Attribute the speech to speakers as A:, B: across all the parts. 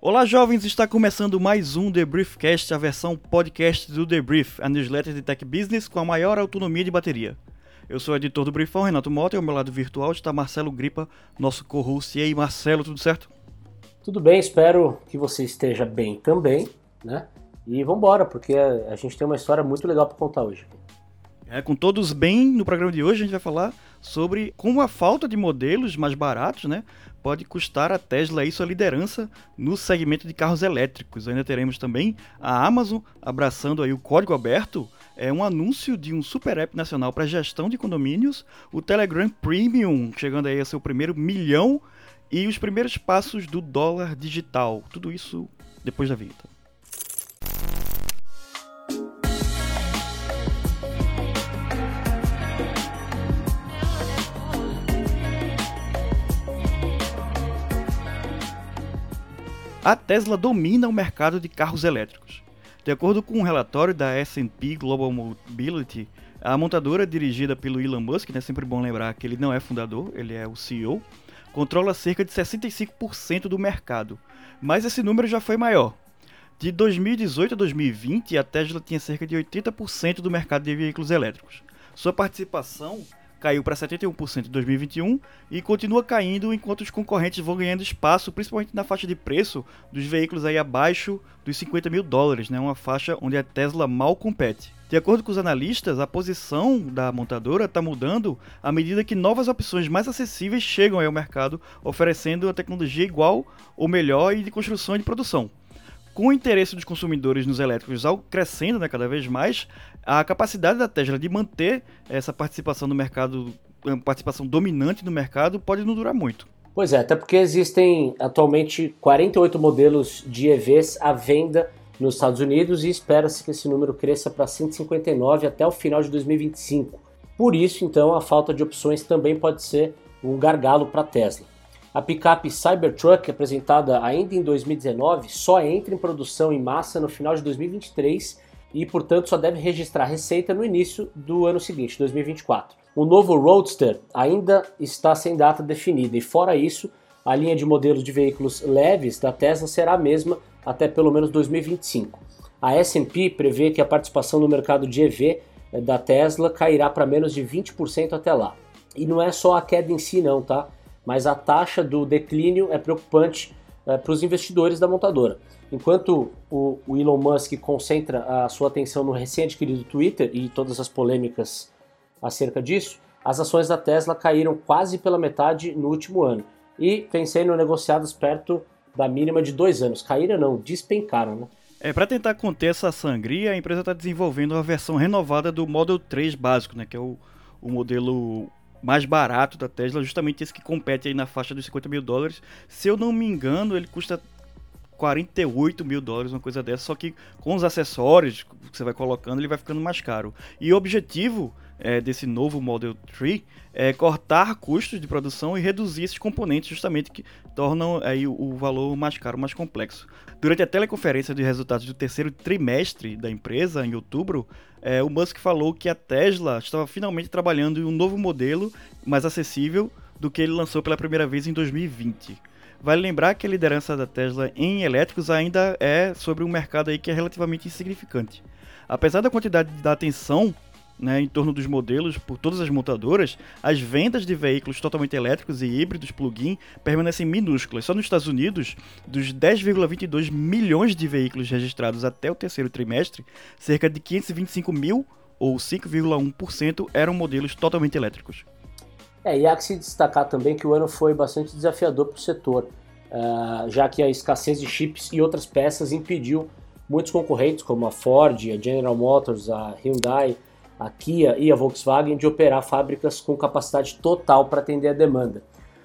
A: Olá, jovens! Está começando mais um The Briefcast, a versão podcast do The Brief, a newsletter de tech business com a maior autonomia de bateria. Eu sou o editor do Briefão, Renato Mota, e ao meu lado virtual está Marcelo Gripa, nosso co-host. E aí, Marcelo, tudo certo?
B: Tudo bem, espero que você esteja bem também, né? E vamos embora, porque a gente tem uma história muito legal para contar hoje.
A: É, com todos bem, no programa de hoje a gente vai falar sobre como a falta de modelos mais baratos, né, pode custar a Tesla aí sua liderança no segmento de carros elétricos. Ainda teremos também a Amazon abraçando aí o código aberto, é um anúncio de um super app nacional para gestão de condomínios, o Telegram Premium, chegando aí a seu primeiro milhão e os primeiros passos do dólar digital. Tudo isso depois da vinheta. A Tesla domina o mercado de carros elétricos. De acordo com um relatório da S&P Global Mobility, a montadora dirigida pelo Elon Musk, né, sempre bom lembrar que ele não é fundador, ele é o CEO, controla cerca de 65% do mercado. Mas esse número já foi maior. De 2018 a 2020, a Tesla tinha cerca de 80% do mercado de veículos elétricos. Sua participação caiu para 71% em 2021 e continua caindo enquanto os concorrentes vão ganhando espaço, principalmente na faixa de preço dos veículos aí abaixo dos 50 mil dólares, né? uma faixa onde a Tesla mal compete. De acordo com os analistas, a posição da montadora está mudando à medida que novas opções mais acessíveis chegam ao mercado, oferecendo a tecnologia igual ou melhor e de construção e de produção com o interesse dos consumidores nos elétricos ao crescendo né, cada vez mais, a capacidade da Tesla de manter essa participação no mercado, participação dominante no mercado, pode não durar muito.
B: Pois é, até porque existem atualmente 48 modelos de EVs à venda nos Estados Unidos e espera-se que esse número cresça para 159 até o final de 2025. Por isso, então, a falta de opções também pode ser um gargalo para a Tesla. A picape Cybertruck, apresentada ainda em 2019, só entra em produção em massa no final de 2023 e, portanto, só deve registrar receita no início do ano seguinte, 2024. O novo Roadster ainda está sem data definida e, fora isso, a linha de modelos de veículos leves da Tesla será a mesma até pelo menos 2025. A S&P prevê que a participação no mercado de EV eh, da Tesla cairá para menos de 20% até lá. E não é só a queda em si não, tá? Mas a taxa do declínio é preocupante é, para os investidores da montadora. Enquanto o, o, Elon Musk concentra a sua atenção no recém-adquirido Twitter e todas as polêmicas acerca disso, as ações da Tesla caíram quase pela metade no último ano e vêm sendo negociadas perto da mínima de dois anos. Caíram não, despencaram, né?
A: É, para tentar conter essa sangria, a empresa está desenvolvendo uma versão renovada do Model 3 básico, né, que é o, o modelo mais barato da Tesla, justamente esse que compete aí na faixa dos 50 mil dólares. Se eu não me engano, ele custa 48 mil dólares, uma coisa dessa, só que com os acessórios que você vai colocando, ele vai ficando mais caro. E o objetivo é, desse novo Model 3 é cortar custos de produção e reduzir esses componentes justamente que tornam aí o, valor mais caro, mais complexo. Durante a teleconferência de resultados do terceiro trimestre da empresa, em outubro, é, o Musk falou que a Tesla estava finalmente trabalhando em um novo modelo mais acessível do que ele lançou pela primeira vez em 2020. Vale lembrar que a liderança da Tesla em elétricos ainda é sobre um mercado aí que é relativamente insignificante. Apesar da quantidade da atenção né, em torno dos modelos por todas as montadoras, as vendas de veículos totalmente elétricos e híbridos plug-in permanecem minúsculas. Só nos Estados Unidos, dos 10,22 milhões de veículos registrados até o terceiro trimestre, cerca de 525 mil, ou 5,1%, eram modelos totalmente elétricos.
B: É, e há que se destacar também que o ano foi bastante desafiador para o setor, uh, já que a escassez de chips e outras peças impediu muitos concorrentes, como a Ford, a General Motors, a Hyundai, a Kia e a Volkswagen de operar fábricas com capacidade total para atender a demanda.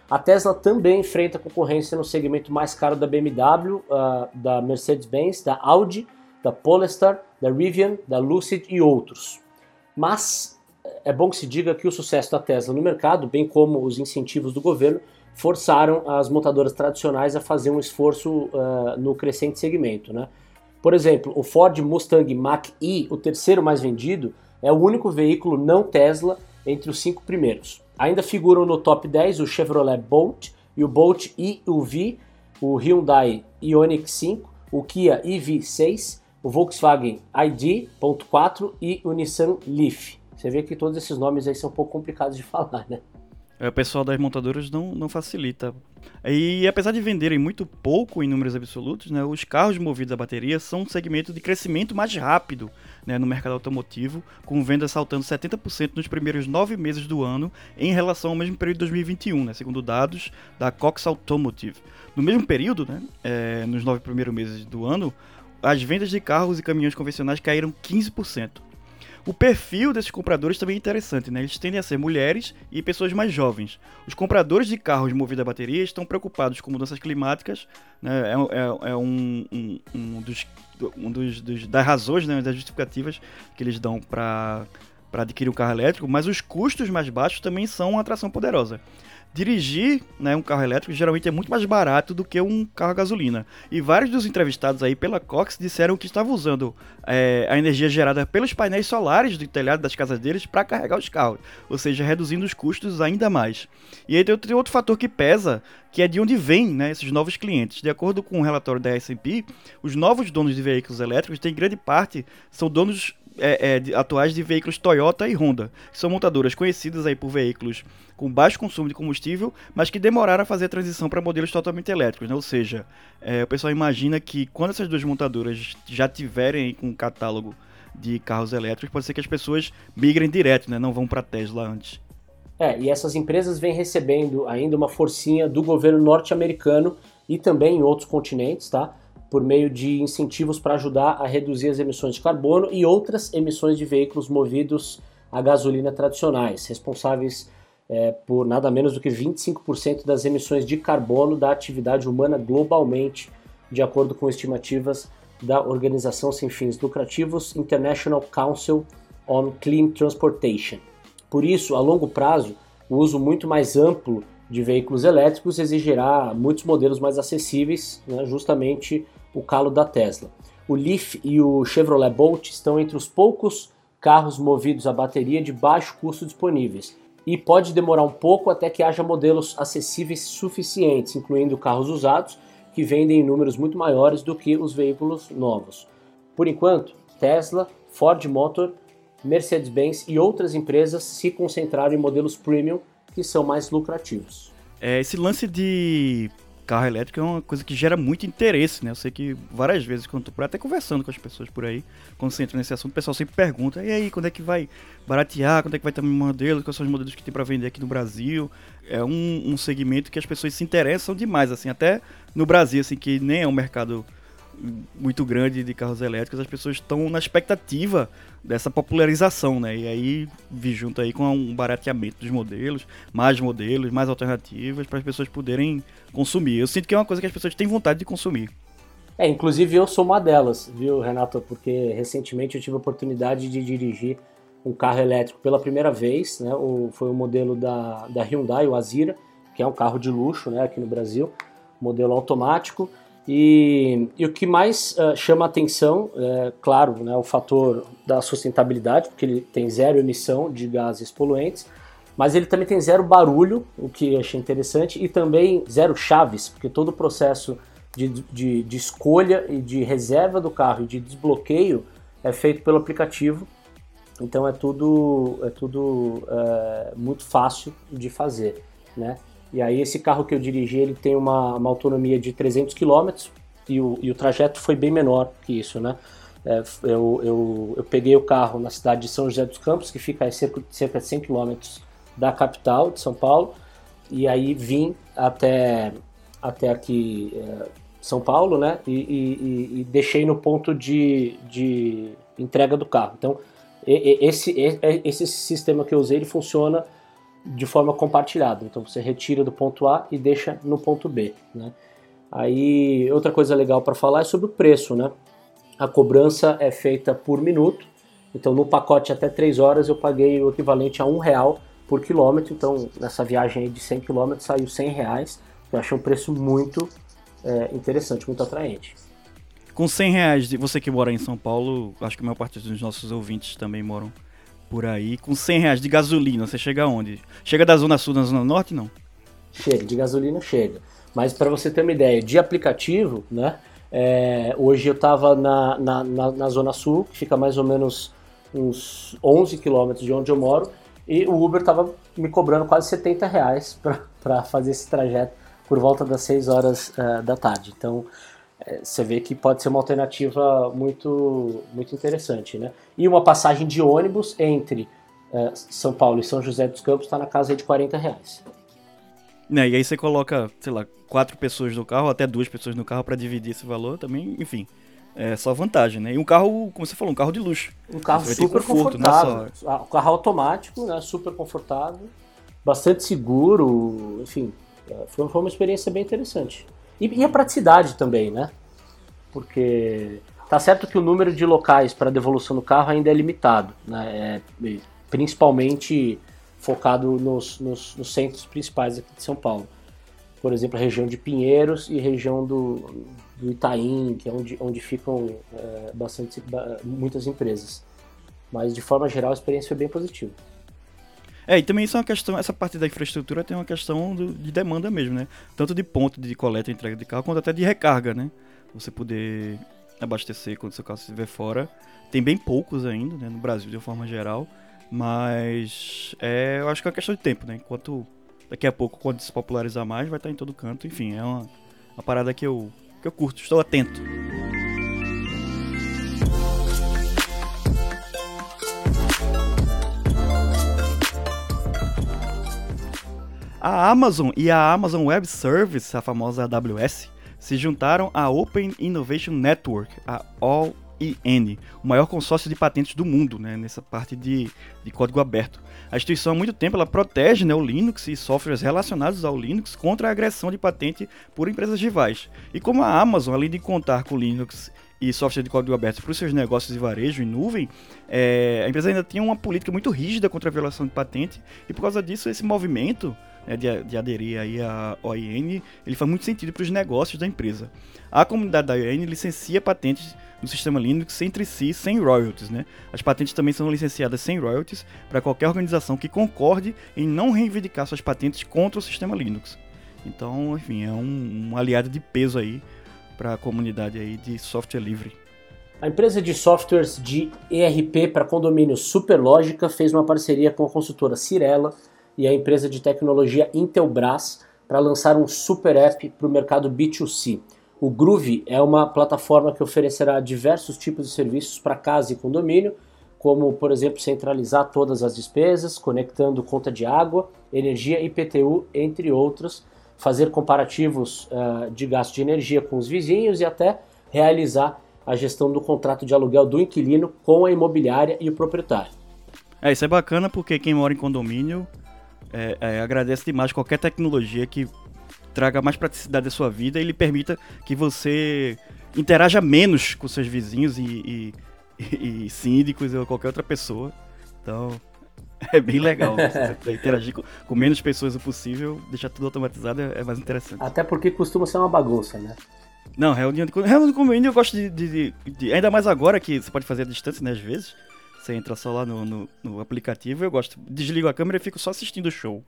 B: A Tesla também enfrenta concorrência no segmento mais caro da BMW, uh, ah, da Mercedes-Benz, da Audi, da Polestar, da Rivian, da Lucid e outros. Mas é bom que se diga que o sucesso da Tesla no mercado, bem como os incentivos do governo, forçaram as montadoras tradicionais a fazer um esforço uh, no crescente segmento. Né? Por exemplo, o Ford Mustang Mach-E, o terceiro mais vendido, é o único veículo não Tesla entre os cinco primeiros. Ainda figuram no top 10 o Chevrolet Bolt e o Bolt EUV, o Hyundai Ioniq 5, o Kia EV6, o Volkswagen ID.4 e o Nissan Leaf. Você vê que todos esses nomes aí são um pouco complicados de falar, né?
A: É, o pessoal das montadoras não, não facilita. E apesar de venderem muito pouco em números absolutos, né, os carros movidos a bateria são um segmento de crescimento mais rápido né, no mercado automotivo, com vendas saltando 70% nos primeiros nove meses do ano em relação ao mesmo período de 2021, né, segundo dados da Cox Automotive. No mesmo período, né, é, nos nove primeiros meses do ano, as vendas de carros e caminhões convencionais caíram 15%. O perfil desses compradores também é interessante, né? Eles tendem a ser mulheres e pessoas mais jovens. Os compradores de carros movidos a bateria estão preocupados com mudanças climáticas, né? É, é, é um, um, um, dos, um dos, dos, das razões, né? das justificativas que eles dão para adquirir um carro elétrico, mas os custos mais baixos também são uma atração poderosa dirigir né, um carro elétrico geralmente é muito mais barato do que um carro a gasolina. E vários dos entrevistados aí pela Cox disseram que estavam usando é, a energia gerada pelos painéis solares do telhado das casas deles para carregar os carros, ou seja, reduzindo os custos ainda mais. E aí tem outro fator que pesa, que é de onde vêm né, esses novos clientes. De acordo com o um relatório da S&P, os novos donos de veículos elétricos, têm grande parte, são donos é, é, atuais de veículos Toyota e Honda, que são montadoras conhecidas aí por veículos com baixo consumo de combustível, mas que demoraram a fazer a transição para modelos totalmente elétricos, né? Ou seja, é, o pessoal imagina que quando essas duas montadoras já tiverem um catálogo de carros elétricos, pode ser que as pessoas migrem direto, né? Não vão para Tesla antes.
B: É, e essas empresas vêm recebendo ainda uma forcinha do governo norte-americano e também em outros continentes, tá? Por meio de incentivos para ajudar a reduzir as emissões de carbono e outras emissões de veículos movidos a gasolina tradicionais, responsáveis é, por nada menos do que 25% das emissões de carbono da atividade humana globalmente, de acordo com estimativas da organização sem fins lucrativos International Council on Clean Transportation. Por isso, a longo prazo, o uso muito mais amplo de veículos elétricos exigirá muitos modelos mais acessíveis, né, justamente o calo da Tesla. O Leaf e o Chevrolet Bolt estão entre os poucos carros movidos a bateria de baixo custo disponíveis e pode demorar um pouco até que haja modelos acessíveis suficientes, incluindo carros usados que vendem em números muito maiores do que os veículos novos. Por enquanto, Tesla, Ford Motor, Mercedes-Benz e outras empresas se concentraram em modelos premium que são mais lucrativos.
A: É, esse lance de carro elétrico é uma coisa que gera muito interesse, né? Eu sei que várias vezes, quando tô por até conversando com as pessoas por aí, quando você entra nesse assunto, o pessoal sempre pergunta: e aí, quando é que vai baratear? Quando é que vai ter um modelo? Quais são os modelos que tem para vender aqui no Brasil? É um, um segmento que as pessoas se interessam demais, assim, até no Brasil, assim, que nem é um mercado muito grande de carros elétricos, as pessoas estão na expectativa dessa popularização, né? E aí vi junto aí com um barateamento dos modelos, mais modelos, mais alternativas para as pessoas poderem consumir. Eu sinto que é uma coisa que as pessoas têm vontade de consumir.
B: É, inclusive eu sou uma delas, viu, Renato? Porque recentemente eu tive a oportunidade de dirigir um carro elétrico pela primeira vez, né? O, foi o modelo da, da Hyundai, o Azira, que é um carro de luxo, né, aqui no Brasil, modelo automático. E, e o que mais uh, chama atenção, é, claro, né, o fator da sustentabilidade, porque ele tem zero emissão de gases poluentes, mas ele também tem zero barulho, o que eu achei interessante, e também zero chaves, porque todo o processo de, de, de escolha e de reserva do carro e de desbloqueio é feito pelo aplicativo, então é tudo, é tudo é, muito fácil de fazer, né? E aí esse carro que eu dirigi, ele tem uma, uma autonomia de 300 km e o, e o trajeto foi bem menor que isso, né? É, eu, eu, eu, peguei o carro na cidade de São José dos Campos, que fica a cerca, cerca de 100 km da capital de São Paulo, e aí vim até, até aqui é, São Paulo, né? E, e, e, deixei no ponto de, de entrega do carro. Então, esse, esse sistema que eu usei, ele funciona de forma compartilhada. Então você retira do ponto A e deixa no ponto B. Né? Aí outra coisa legal para falar é sobre o preço. Né? A cobrança é feita por minuto. Então no pacote até 3 horas eu paguei o equivalente a um real por quilômetro. Então nessa viagem de 100 km saiu 100 reais. Eu achei um preço muito é, interessante, muito atraente.
A: Com 100 reais, você que mora em São Paulo, acho que a maior parte dos nossos ouvintes também moram por aí. Com 100 reais de gasolina, você chega aonde? Chega da Zona Sul, da Zona Norte, não?
B: Chega, de gasolina chega. Mas para você ter uma ideia, de aplicativo, né? É, hoje eu estava na, na, na, na, Zona Sul, que fica mais ou menos uns 11 quilômetros de onde eu moro, e o Uber estava me cobrando quase 70 reais para fazer esse trajeto por volta das 6 horas uh, da tarde. Então você vê que pode ser uma alternativa muito, muito interessante. Né? E uma passagem de ônibus entre uh, São Paulo e São José dos Campos está na casa de 40 reais.
A: Né, e aí você coloca, sei lá, quatro pessoas no carro, até duas pessoas no carro para dividir esse valor também, enfim. É só vantagem, né? E um carro, como você falou, um carro de luxo.
B: Um carro super conforto, confortável. Só... Um carro automático, né? Super confortável, bastante seguro, enfim. É, foi uma experiência bem interessante. E, e a praticidade também, né? Porque tá certo que o número de locais para devolução do carro ainda é limitado, né? É, principalmente focado nos, nos, nos, centros principais aqui de São Paulo. Por exemplo, a região de Pinheiros e região do, do Itaim, que é onde, onde ficam é, bastante, muitas empresas. Mas, de forma geral, a experiência foi bem positiva.
A: É, e também isso é uma questão, essa parte da infraestrutura tem uma questão do, de demanda mesmo, né? Tanto de ponto de coleta e entrega de carro, quanto até de recarga, né? Você poder abastecer quando seu carro estiver fora. Tem bem poucos ainda, né? No Brasil, de uma forma geral. Mas é, eu acho que é uma questão de tempo, né? Enquanto daqui a pouco, quando se popularizar mais, vai estar em todo canto. Enfim, é uma, uma parada que eu, que eu curto, estou atento. A Amazon e a Amazon Web Service, a famosa AWS, se juntaram à Open Innovation Network, a All IN, o maior consórcio de patentes do mundo, né, nessa parte de, de código aberto. A instituição há muito tempo ela protege né, o Linux e softwares relacionados ao Linux contra a agressão de patente por empresas rivais. E como a Amazon, além de contar com Linux e software de código aberto para os seus negócios de varejo em nuvem, é, a empresa ainda tinha uma política muito rígida contra a violação de patente e por causa disso esse movimento né, de, de, aderir aí à OIN, ele faz muito sentido para os negócios da empresa. A comunidade da OIN licencia patentes no sistema Linux entre si sem royalties. Né? As patentes também são licenciadas sem royalties para qualquer organização que concorde em não reivindicar suas patentes contra o sistema Linux. Então, enfim, é um, um aliado de peso aí para a comunidade aí de software livre.
B: A empresa de softwares de ERP para condomínio Superlógica fez uma parceria com a consultora Cirela e a empresa de tecnologia Intelbras para lançar um super app para o mercado B2C. O Groove é uma plataforma que oferecerá diversos tipos de serviços para casa e condomínio, como, por exemplo, centralizar todas as despesas, conectando conta de água, energia, IPTU, entre outros, fazer comparativos uh, de gasto de energia com os vizinhos e até realizar a gestão do contrato de aluguel do inquilino com a imobiliária e o proprietário.
A: É, isso é bacana porque quem mora em condomínio é, é, agradece demais qualquer tecnologia que traga mais praticidade à sua vida e lhe permita que você interaja menos com seus vizinhos e, e, e síndicos ou qualquer outra pessoa. Então, é bem legal. Interagir com, com, menos pessoas o possível, deixar tudo automatizado é, é, mais interessante.
B: Até porque costuma ser uma bagunça, né?
A: Não, reunião de, reunião de condomínio eu gosto de, de, de, Ainda mais agora que você pode fazer a distância, né? Às vezes. Você entra só lá no, no, no aplicativo, eu gosto. Desligo a câmera e fico só assistindo o show.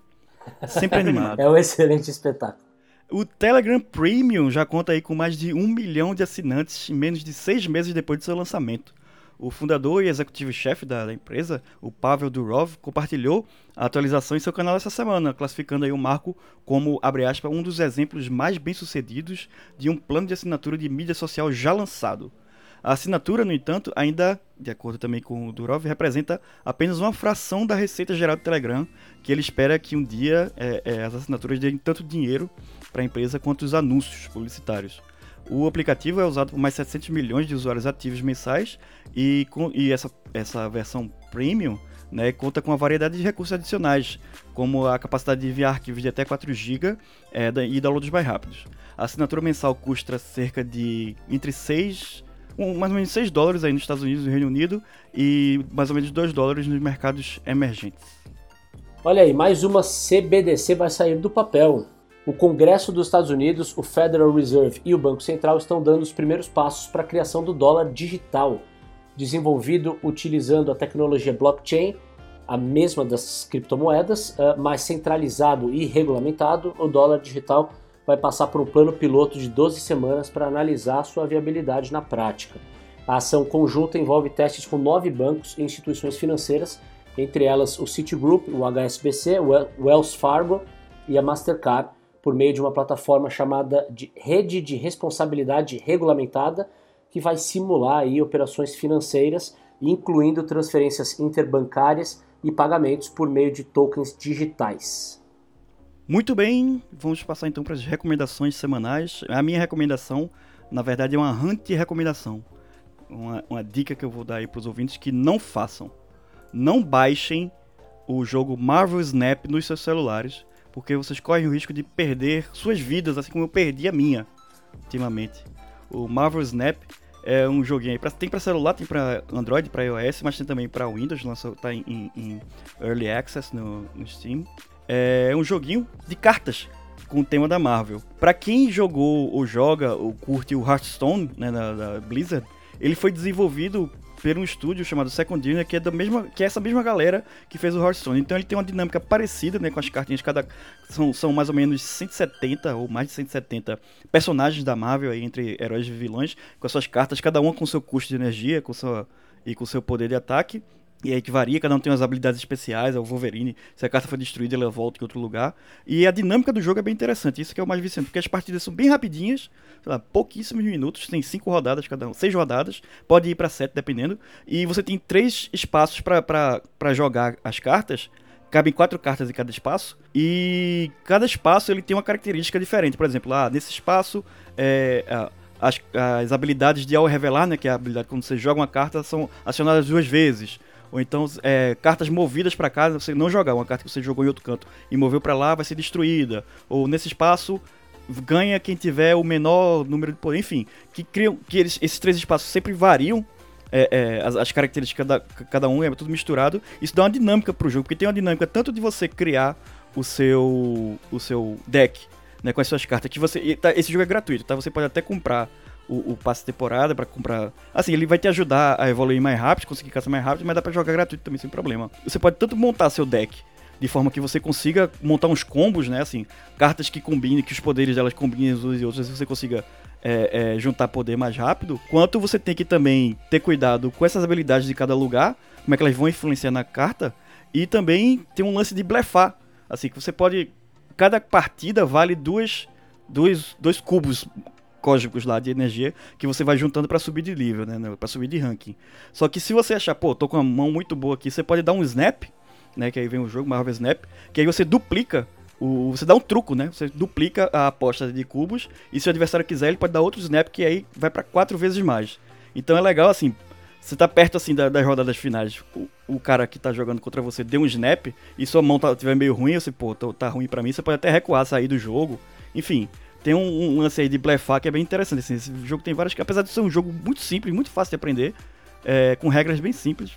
A: Sempre animado.
B: é um excelente espetáculo.
A: O Telegram Premium já conta aí com mais de um milhão de assinantes em menos de seis meses depois de seu lançamento. O fundador e executivo-chefe da, da, empresa, o Pavel Durov, compartilhou a atualização em seu canal essa semana, classificando aí o marco como, abre aspas, um dos exemplos mais bem-sucedidos de um plano de assinatura de mídia social já lançado. A assinatura, no entanto, ainda, de acordo também com o Durov, representa apenas uma fração da receita geral do Telegram, que ele espera que um dia é, é, as assinaturas deem tanto dinheiro para a empresa quanto os anúncios publicitários. O aplicativo é usado por mais 700 milhões de usuários ativos mensais e, com, e essa, essa versão premium né, conta com uma variedade de recursos adicionais, como a capacidade de enviar arquivos de até 4 GB é, e downloads mais rápidos. A assinatura mensal custa cerca de entre 6 um, mais ou menos 6 dólares aí nos Estados Unidos e no Reino Unido e mais ou menos 2 dólares nos mercados emergentes.
B: Olha aí, mais uma CBDC vai sair do papel. O Congresso dos Estados Unidos, o Federal Reserve e o Banco Central estão dando os primeiros passos para a criação do dólar digital, desenvolvido utilizando a tecnologia blockchain, a mesma das criptomoedas, eh, mas centralizado e regulamentado. O dólar digital vai passar por um plano piloto de 12 semanas para analisar sua viabilidade na prática. A ação conjunta envolve testes com nove bancos e instituições financeiras, entre elas o Citigroup, o HSBC, o Wells Fargo e a Mastercard, por meio de uma plataforma chamada de Rede de Responsabilidade Regulamentada, que vai simular aí operações financeiras, incluindo transferências interbancárias e pagamentos por meio de tokens digitais.
A: Muito bem, vamos passar então para as recomendações semanais. A minha recomendação, na verdade, é uma anti-recomendação. Uma, uma dica que eu vou dar aí para os ouvintes que não façam. Não baixem o jogo Marvel Snap nos seus celulares, porque vocês correm o risco de perder suas vidas, assim como eu perdi a minha ultimamente. O Marvel Snap é um joguinho aí, pra, tem para celular, tem para Android, para iOS, mas tem também para Windows, lançou, tá em, em, Early Access no, no Steam. É um joguinho de cartas com o tema da Marvel. Para quem jogou ou joga ou curte o Hearthstone, né, da, da Blizzard, ele foi desenvolvido por um estúdio chamado Second Unit, que é da mesma, que é essa mesma galera que fez o Hearthstone. Então ele tem uma dinâmica parecida, né, com as cartinhas cada são, são mais ou menos 170 ou mais de 170 personagens da Marvel aí entre heróis e vilões, com as suas cartas, cada uma com seu custo de energia, com sua e com seu poder de ataque. E aí que varia, cada um tem umas habilidades especiais, é o Wolverine, se a carta for destruída, ela volta em outro lugar. E a dinâmica do jogo é bem interessante, isso que é o mais viciante, porque as partidas são bem rapidinhas, lá, pouquíssimos minutos, tem cinco rodadas cada um, seis rodadas, pode ir para sete dependendo, e você tem três espaços para jogar as cartas, cabem quatro cartas em cada espaço, e cada espaço ele tem uma característica diferente, por exemplo, ah, nesse espaço é, as, as habilidades de ao revelar, né, que é a habilidade quando você joga uma carta, são acionadas duas vezes, ou então, é, cartas movidas para casa, você não jogar. Uma carta que você jogou em outro canto e moveu para lá vai ser destruída. Ou nesse espaço ganha quem tiver o menor número de poder. Enfim, que criam que eles, esses três espaços sempre variam. É, é, as, as, características da cada um é tudo misturado. Isso dá uma dinâmica pro jogo, porque tem uma dinâmica tanto de você criar o seu o seu deck, né, com as suas cartas que você tá, esse jogo é gratuito, tá? Você pode até comprar o, o passe temporada para comprar. Assim, ele vai te ajudar a evoluir mais rápido, conseguir caçar mais rápido, mas dá para jogar gratuito também sem problema. Você pode tanto montar seu deck de forma que você consiga montar uns combos, né? Assim, cartas que combinem, que os poderes delas combinem uns e outros, você consiga é, é, juntar poder mais rápido. Quanto você tem que também ter cuidado com essas habilidades de cada lugar, como é que elas vão influenciar na carta. E também tem um lance de blefar. Assim, que você pode. Cada partida vale duas, dois, dois cubos códigos lá de energia que você vai juntando para subir de nível, né, para subir de ranking. Só que se você achar, pô, tô com uma mão muito boa aqui, você pode dar um snap, né, que aí vem o jogo Marvel Snap, que aí você duplica o, você dá um truco, né? Você duplica a aposta de cubos e se o adversário quiser, ele pode dar outro snap que aí vai para quatro vezes mais. Então é legal assim, você tá perto assim da, das rodadas finais, o, o, cara que tá jogando contra você deu um snap e sua mão tá, tiver meio ruim, você, pô, tá ruim para mim, você pode até recuar, sair do jogo. Enfim, tem um, um, lance aí de blefar que é bem interessante. Assim, esse jogo tem várias. Apesar de ser um jogo muito simples, muito fácil de aprender, é, com regras bem simples,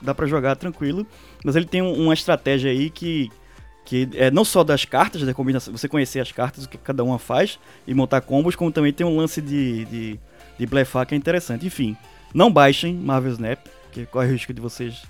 A: dá para jogar tranquilo. Mas ele tem um, uma estratégia aí que, que é não só das cartas, da combinação, você conhecer as cartas, o que cada uma faz e montar combos, como também tem um lance de, de, de blefar que é interessante. Enfim, não baixem Marvel Snap, que corre o risco de vocês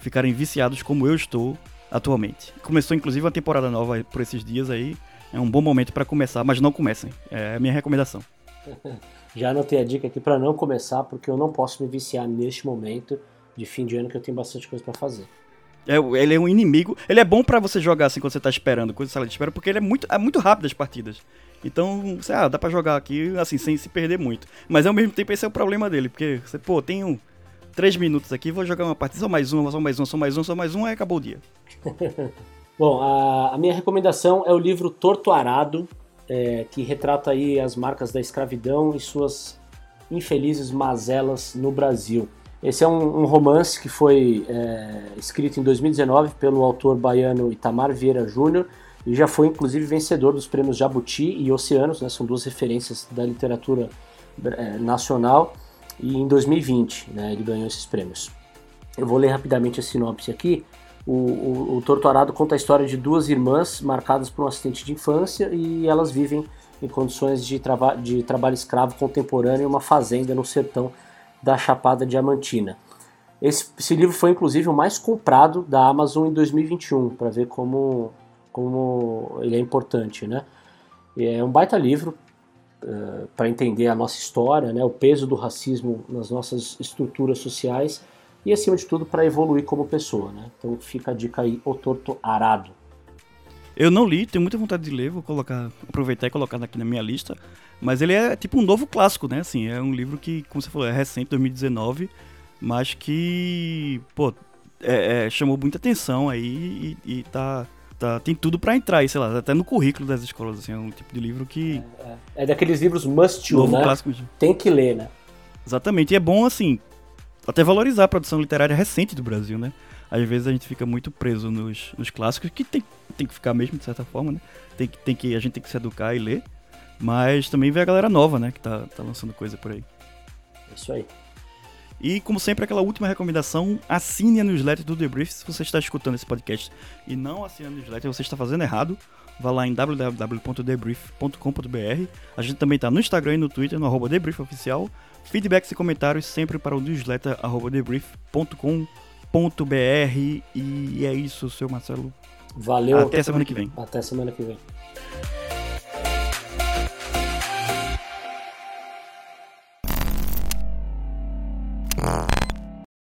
A: ficarem viciados como eu estou atualmente. Começou inclusive uma temporada nova por esses dias aí é um bom momento para começar, mas não comecem. É a minha recomendação.
B: Já anotei a dica aqui para não começar, porque eu não posso me viciar neste momento de fim de ano que eu tenho bastante coisa para fazer.
A: É, ele é um inimigo. Ele é bom para você jogar assim quando você tá esperando, coisa de sala de espera, porque ele é muito, é muito rápido as partidas. Então, você, ah, dá pra jogar aqui assim, sem se perder muito. Mas ao mesmo tempo esse é o problema dele, porque você, pô, tenho três minutos aqui, vou jogar uma partida, só mais uma, só mais uma, só mais uma, só mais uma, aí acabou o dia.
B: Bom, a, a, minha recomendação é o livro Torto Arado, é, que retrata aí as marcas da escravidão e suas infelizes mazelas no Brasil. Esse é um, um romance que foi é, escrito em 2019 pelo autor baiano Itamar Vieira Júnior e já foi inclusive vencedor dos prêmios Jabuti e Oceanos, né, são duas referências da literatura é, nacional, e em 2020 né, ele ganhou esses prêmios. Eu vou ler rapidamente a sinopse aqui O, o, o Torturado conta a história de duas irmãs marcadas por um acidente de infância e elas vivem em condições de, de trabalho escravo contemporâneo em uma fazenda no sertão da Chapada Diamantina. Esse, esse livro foi inclusive o mais comprado da Amazon em 2021, para ver como, como ele é importante. Né? É um baita livro uh, eh, para entender a nossa história, né? o peso do racismo nas nossas estruturas sociais e, acima de tudo, para evoluir como pessoa. Né? Então fica a dica aí, O Torto Arado.
A: Eu não li, tenho muita vontade de ler, vou colocar, aproveitar e colocar aqui na minha lista. Mas ele é tipo um novo clássico, né? Assim, é um livro que, como você falou, é recente, 2019, mas que, pô, é, é, chamou muita atenção aí e, e tá, tá, tem tudo para entrar aí, sei lá, até no currículo das escolas, assim, é um tipo de livro que...
B: É, é, é daqueles livros must to, né? Clássico. Tem que ler, né?
A: Exatamente, e é bom, assim, até valorizar a produção literária recente do Brasil, né? Às vezes a gente fica muito preso nos, nos clássicos, que tem, tem que ficar mesmo, de certa forma, né? Tem que, tem que, a gente tem que se educar e ler. Mas também vê a galera nova, né? Que tá, tá lançando coisa por aí.
B: Isso aí.
A: E, como sempre, aquela última recomendação: assine a newsletter do Debrief. Se você está escutando esse podcast e não assina a newsletter, você está fazendo errado. Vá lá em www.debrief.com.br. A gente também está no Instagram e no Twitter, no arroba debriefoficial. Feedbacks e comentários sempre para o newsletter arroba debrief.com.br. E é isso, seu Marcelo.
B: Valeu.
A: Até semana que vem.
B: Até semana que vem.